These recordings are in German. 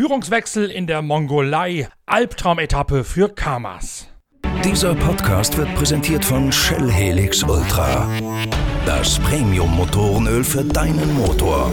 Führungswechsel in der Mongolei, Albtraumetappe für Kamas. Dieser Podcast wird präsentiert von Shell Helix Ultra. Das Premium-Motorenöl für deinen Motor.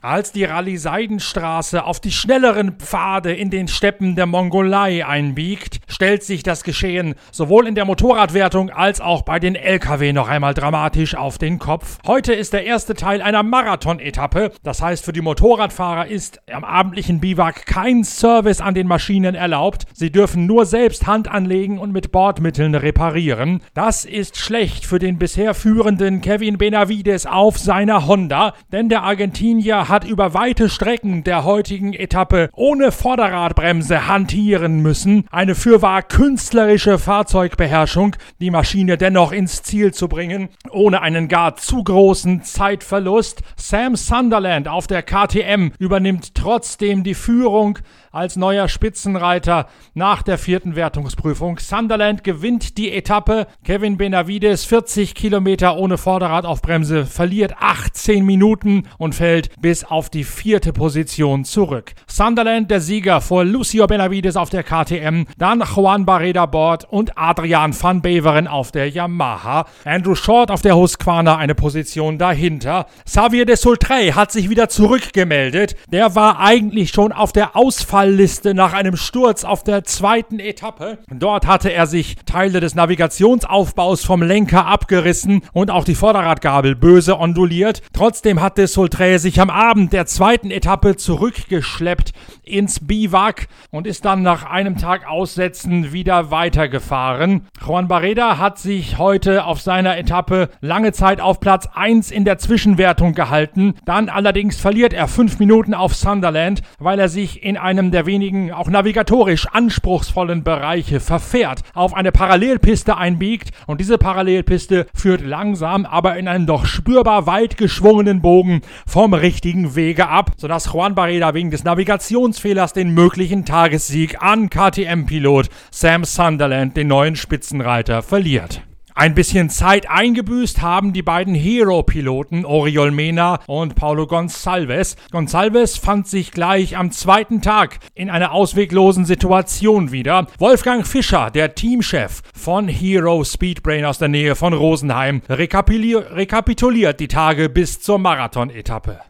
Als die Rallye Seidenstraße auf die schnelleren Pfade in den Steppen der Mongolei einbiegt, stellt sich das Geschehen sowohl in der Motorradwertung als auch bei den Lkw noch einmal dramatisch auf den Kopf. Heute ist der erste Teil einer Marathon-Etappe. Das heißt, für die Motorradfahrer ist am abendlichen Biwak kein Service an den Maschinen erlaubt. Sie dürfen nur selbst Hand anlegen und mit Bordmitteln reparieren. Das ist schlecht für den bisher führenden Kevin Benavides auf seiner Honda, denn der Argentinier hat über weite Strecken der heutigen Etappe ohne Vorderradbremse hantieren müssen. Eine fürwahr künstlerische Fahrzeugbeherrschung, die Maschine dennoch ins Ziel zu bringen, ohne einen gar zu großen Zeitverlust. Sam Sunderland auf der KTM übernimmt trotzdem die Führung als neuer Spitzenreiter nach der vierten Wertungsprüfung. Sunderland gewinnt die Etappe. Kevin Benavides 40 Kilometer ohne Vorderrad auf Bremse, verliert 18 Minuten und fällt bis auf die vierte Position zurück. Sunderland der Sieger vor Lucio Benavides auf der KTM, dann Juan Barreda Bord und Adrian van Beveren auf der Yamaha. Andrew Short auf der Husqvarna eine Position dahinter. Xavier de Sultrey hat sich wieder zurückgemeldet. Der war eigentlich schon auf der Ausfall Unfallliste nach einem Sturz auf der zweiten Etappe. Dort hatte er sich Teile des Navigationsaufbaus vom Lenker abgerissen und auch die Vorderradgabel böse onduliert. Trotzdem hatte Sultré sich am Abend der zweiten Etappe zurückgeschleppt ins Biwak und ist dann nach einem Tag Aussetzen wieder weitergefahren. Juan Barreda hat sich heute auf seiner Etappe lange Zeit auf Platz 1 in der Zwischenwertung gehalten. Dann allerdings verliert er fünf Minuten auf Sunderland, weil er sich in einem der wenigen auch navigatorisch anspruchsvollen Bereiche verfährt, auf eine Parallelpiste einbiegt und diese Parallelpiste führt langsam, aber in einem doch spürbar weit geschwungenen Bogen vom richtigen Wege ab, sodass Juan Barreda wegen des Navigations Navigationsfehlers den möglichen Tagessieg an KTM-Pilot Sam Sunderland, den neuen Spitzenreiter, verliert. Ein bisschen Zeit eingebüßt haben die beiden Hero-Piloten Oriol Mena und Paulo Gonçalves. Gonçalves fand sich gleich am zweiten Tag in einer ausweglosen Situation wieder. Wolfgang Fischer, der Teamchef von Hero Speedbrain aus der Nähe von Rosenheim, rekapituliert die Tage bis zur Marathon-Etappe.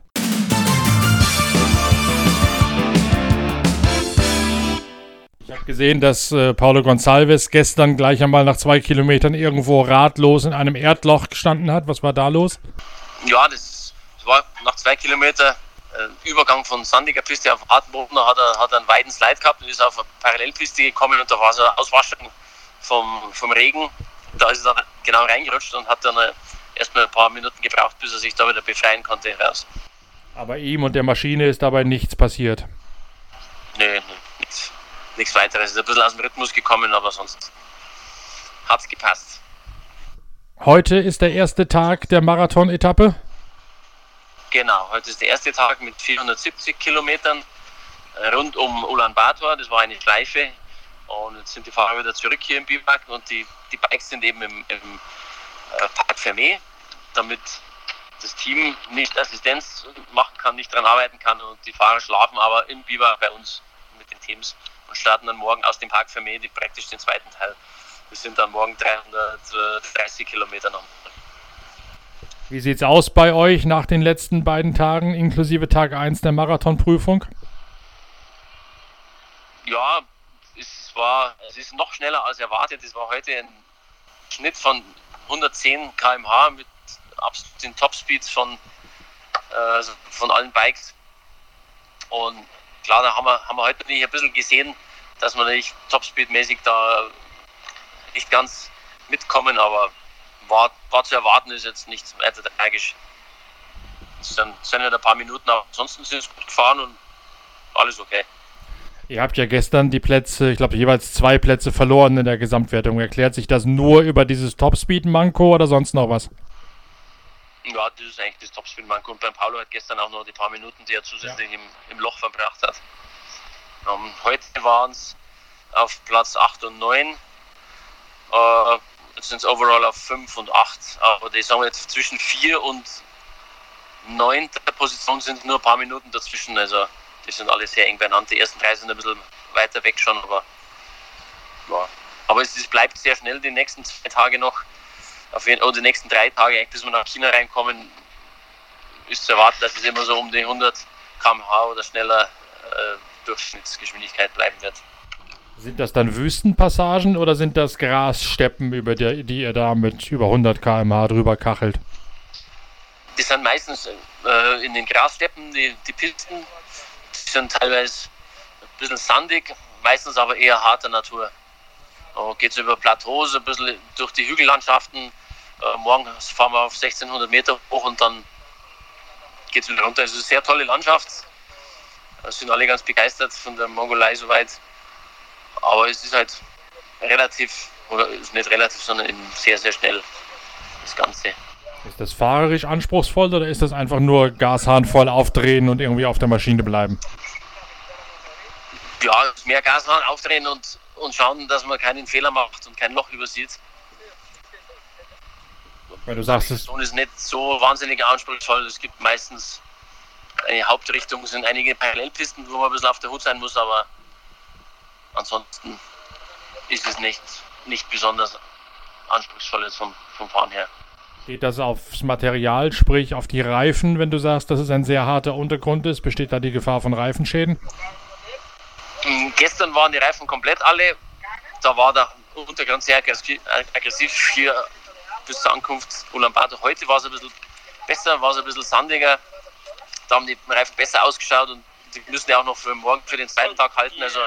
Gesehen, dass äh, Paulo Gonçalves gestern gleich einmal nach zwei Kilometern irgendwo ratlos in einem Erdloch gestanden hat. Was war da los? Ja, das war nach zwei Kilometern äh, Übergang von sandiger Piste auf harten Boden. hat er, hat er einen weiten Slide gehabt und ist auf eine Parallelpiste gekommen und da war so eine Auswaschung vom, vom Regen. Da ist er dann genau reingerutscht und hat dann äh, erstmal ein paar Minuten gebraucht, bis er sich da wieder befreien konnte raus. Aber ihm und der Maschine ist dabei nichts passiert. Nee, nee nichts weiteres. Ist ein bisschen aus dem Rhythmus gekommen, aber sonst hat es gepasst. Heute ist der erste Tag der Marathon-Etappe. Genau, heute ist der erste Tag mit 470 Kilometern rund um Ulaanbaatar. Das war eine Schleife. Und jetzt sind die Fahrer wieder zurück hier im Biwak und die, die Bikes sind eben im, im äh, Park Fermé, damit das Team nicht Assistenz machen kann, nicht daran arbeiten kann und die Fahrer schlafen aber im Biwak bei uns mit den Teams und starten dann morgen aus dem Park für Medi praktisch den zweiten Teil. Wir sind dann morgen 330 Kilometer noch. Wie sieht es aus bei euch nach den letzten beiden Tagen, inklusive Tag 1 der Marathonprüfung? Ja, es war, es ist noch schneller als erwartet. Es war heute ein Schnitt von 110 km/h mit absoluten Topspeeds von, äh, von allen Bikes. Und klar, da haben wir, haben wir heute nicht ein bisschen gesehen, dass wir nicht Topspeed-mäßig da nicht ganz mitkommen, aber war, war zu erwarten, ist jetzt nichts weiter tragisch. Sind, sind halt ein paar Minuten, aber ansonsten sind es gut gefahren und alles okay. Ihr habt ja gestern die Plätze, ich glaube jeweils zwei Plätze verloren in der Gesamtwertung. Erklärt sich das nur über dieses Topspeed-Manko oder sonst noch was? Ja, das ist eigentlich das Topspin-Manko. Und beim Paulo hat gestern auch noch die paar Minuten, die er zusätzlich ja. im, im Loch verbracht hat. Ähm, heute waren es auf Platz 8 und 9. Uh, äh, jetzt sind es overall auf 5 und 8. Aber die sagen wir jetzt zwischen 4 und neunter Position sind nur ein paar Minuten dazwischen. Also die sind alle sehr eng beieinander. Die ersten drei sind ein bisschen weiter weg schon, aber ja. Aber es, es bleibt sehr schnell die nächsten zwei Tage noch. Auf jeden, oder die nächsten drei Tage, bis wir nach China reinkommen, ist zu erwarten, dass es immer so um die 100 km/h oder schneller äh, Durchschnittsgeschwindigkeit bleiben wird. Sind das dann Wüstenpassagen oder sind das Grassteppen, über die, die ihr da mit über 100 km/h drüber kachelt? Die sind meistens äh, in den Grassteppen, die, die Pisten, die sind teilweise ein bisschen sandig, meistens aber eher harter Natur. Geht es über Plateaus, ein bisschen durch die Hügellandschaften. Äh, morgens fahren wir auf 1600 Meter hoch und dann geht es wieder runter. Es ist eine sehr tolle Landschaft. Da sind alle ganz begeistert von der Mongolei soweit. Aber es ist halt relativ, oder ist nicht relativ, sondern sehr, sehr schnell das Ganze. Ist das fahrerisch anspruchsvoll oder ist das einfach nur Gashahn voll aufdrehen und irgendwie auf der Maschine bleiben? Ja, mehr Gashahn aufdrehen und, und schauen, dass man keinen Fehler macht und kein Loch übersieht. Weil du sagst, es ist nicht so wahnsinnig anspruchsvoll. Es gibt meistens eine Hauptrichtung, es sind einige Parallelpisten, wo man ein bisschen auf der Hut sein muss, aber ansonsten ist es nicht, nicht besonders anspruchsvoll vom, vom Fahren her. Geht das aufs Material, sprich auf die Reifen, wenn du sagst, dass es ein sehr harter Untergrund ist? Besteht da die Gefahr von Reifenschäden? Hm, gestern waren die Reifen komplett alle. Da war der Untergrund sehr aggressiv hier bis zur Ankunft Ulaanbaatar. Heute war es ein bisschen besser, war es ein bisschen sandiger. Da haben die Reifen besser ausgeschaut und die müssen ja auch noch für morgen, für den zweiten Tag halten. Also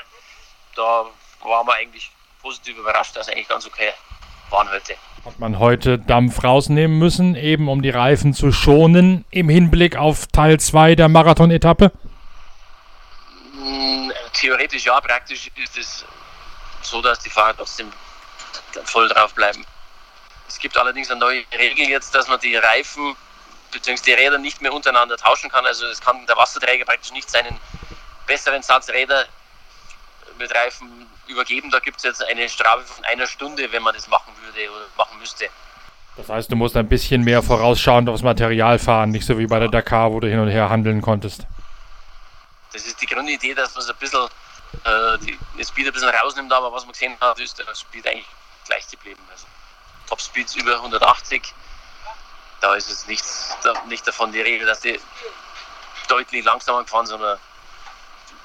da waren wir eigentlich positiv überrascht, dass eigentlich ganz okay waren heute. Hat man heute Dampf rausnehmen müssen, eben um die Reifen zu schonen, im Hinblick auf Teil 2 der Marathon-Etappe? Hm, theoretisch ja, praktisch ist es so, dass die Fahrer trotzdem voll drauf bleiben. Es gibt allerdings eine neue Regel jetzt, dass man die Reifen bzw. die Räder nicht mehr untereinander tauschen kann. Also es kann der Wasserträger praktisch nicht seinen besseren Satz Räder mit Reifen übergeben. Da gibt es jetzt eine Strafe von einer Stunde, wenn man das machen würde oder machen müsste. Das heißt, du musst ein bisschen mehr vorausschauend aufs Material fahren, nicht so wie bei der Dakar, wo du hin und her handeln konntest. Das ist die Grundidee, dass man so ein bisschen äh, die, den Speed ein bisschen rausnimmt, aber was man gesehen hat, ist der Speed eigentlich gleich geblieben. Also Top Speeds über 180, da ist es nichts, nicht davon die Regel, dass die deutlich langsamer gefahren sind, sondern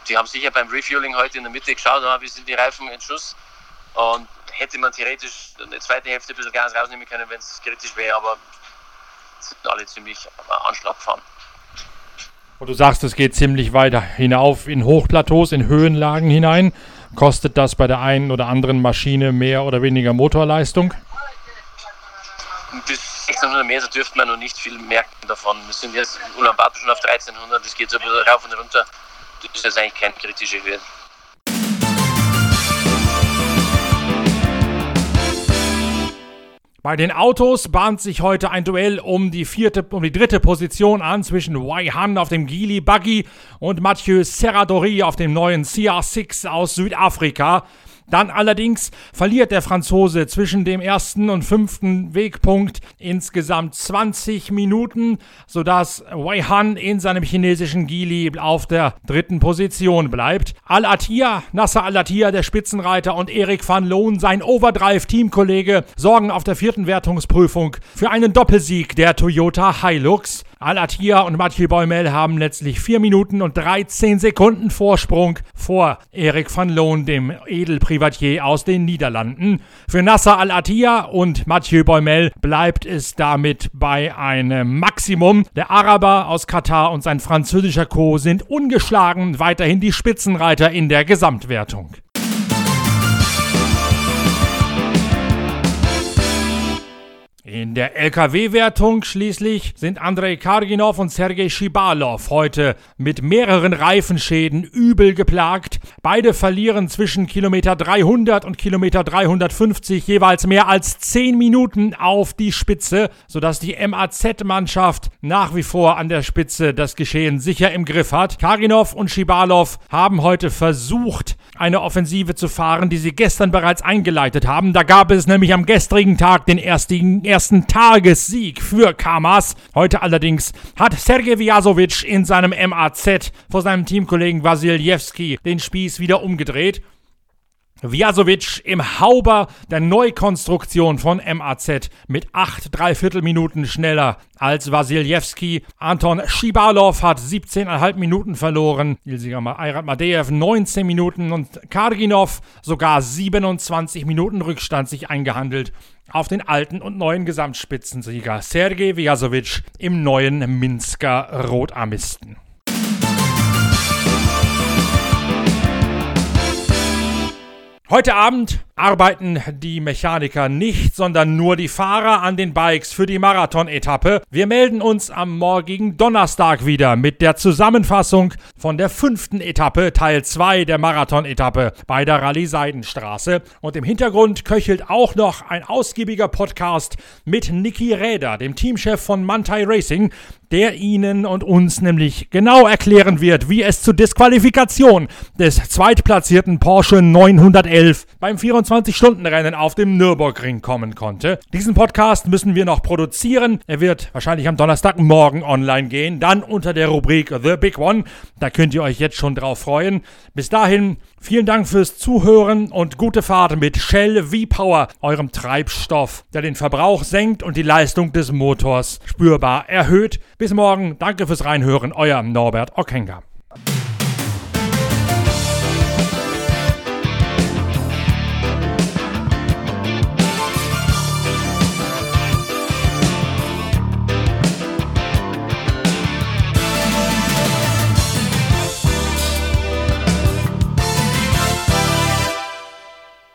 die haben sicher beim Refueling heute in der Mitte geschaut, ah, wie sind die Reifen in Schuss. Und hätte man theoretisch eine zweite Hälfte ein bisschen Gas rausnehmen können, wenn es kritisch wäre, aber sind alle ziemlich am Anschlag gefahren. Und du sagst, es geht ziemlich weiter hinauf in Hochplateaus, in Höhenlagen hinein. Kostet das bei der einen oder anderen Maschine mehr oder weniger Motorleistung? Bis 1600 Meter dürfte man noch nicht viel merken davon. Wir sind jetzt Ulaanbaatar schon auf 1300, das geht so ein bisschen rauf und runter das ist eigentlich kein kritischer Hürde. Bei den Autos bahnt sich heute ein Duell um die vierte, um die dritte Position an zwischen Wei Han auf dem Geely Buggy und Mathieu Serradori auf dem neuen CR6 aus Südafrika. Dann allerdings verliert der Franzose zwischen dem ersten und fünften Wegpunkt insgesamt 20 Minuten, sodass Wei Han in seinem chinesischen Gili auf der dritten Position bleibt. Al-Attiyah, Nasser Al-Attiyah, der Spitzenreiter und Erik van Loon, sein Overdrive-Teamkollege, sorgen auf der vierten Wertungsprüfung für einen Doppelsieg der Toyota Hilux. Al-Attiyah und Mathieu Boimel haben letztlich 4 Minuten und 13 Sekunden Vorsprung vor Erik van Loon, dem Edelprivatier aus den Niederlanden. Für Nasser Al-Attiyah und Mathieu Boimel bleibt es damit bei einem Maximum. Der Araber aus Katar und sein französischer Co. sind ungeschlagen weiterhin die Spitzenreiter in der Gesamtwertung. In der LKW-Wertung schließlich sind Andrei Karginov und Sergei Schibalov heute mit mehreren Reifenschäden übel geplagt. Beide verlieren zwischen Kilometer 300 und Kilometer 350 jeweils mehr als 10 Minuten auf die Spitze, sodass die MAZ-Mannschaft nach wie vor an der Spitze das Geschehen sicher im Griff hat. Karginov und Schibalov haben heute versucht, eine Offensive zu fahren, die sie gestern bereits eingeleitet haben. Da gab es nämlich am gestrigen Tag den ersten ersten Tagessieg für Kamas. Heute allerdings hat Sergej Vjasovic in seinem MAZ vor seinem Teamkollegen Wasiljewski den Spieß wieder umgedreht Vjasovic im Hauber der Neukonstruktion von MAZ mit 8 Dreiviertelminuten schneller als Wasiljewski. Anton Schibalov hat 17,5 Minuten verloren. Ilsiger Ayrat Madejew 19 Minuten und Karginov sogar 27 Minuten Rückstand sich eingehandelt auf den alten und neuen Gesamtspitzensieger Sergej Vjasovic im neuen Minsker Rotarmisten. Heute Abend arbeiten die Mechaniker nicht, sondern nur die Fahrer an den Bikes für die Marathon-Etappe. Wir melden uns am morgigen Donnerstag wieder mit der Zusammenfassung von der fünften Etappe, Teil 2 der Marathon-Etappe bei der Rallye Seidenstraße. Und im Hintergrund köchelt auch noch ein ausgiebiger Podcast mit Niki Räder, dem Teamchef von Mantai Racing, der Ihnen und uns nämlich genau erklären wird, wie es zur Disqualifikation des zweitplatzierten Porsche 911 beim 24-Stunden-Rennen auf dem Nürburgring kommen konnte. Diesen Podcast müssen wir noch produzieren. Er wird wahrscheinlich am Donnerstagmorgen online gehen, dann unter der Rubrik The Big One. Da könnt ihr euch jetzt schon drauf freuen. Bis dahin, vielen Dank fürs Zuhören und gute Fahrt mit Shell V-Power, eurem Treibstoff, der den Verbrauch senkt und die Leistung des Motors spürbar erhöht. Bis morgen, danke fürs Reinhören, euer Norbert Ockenger.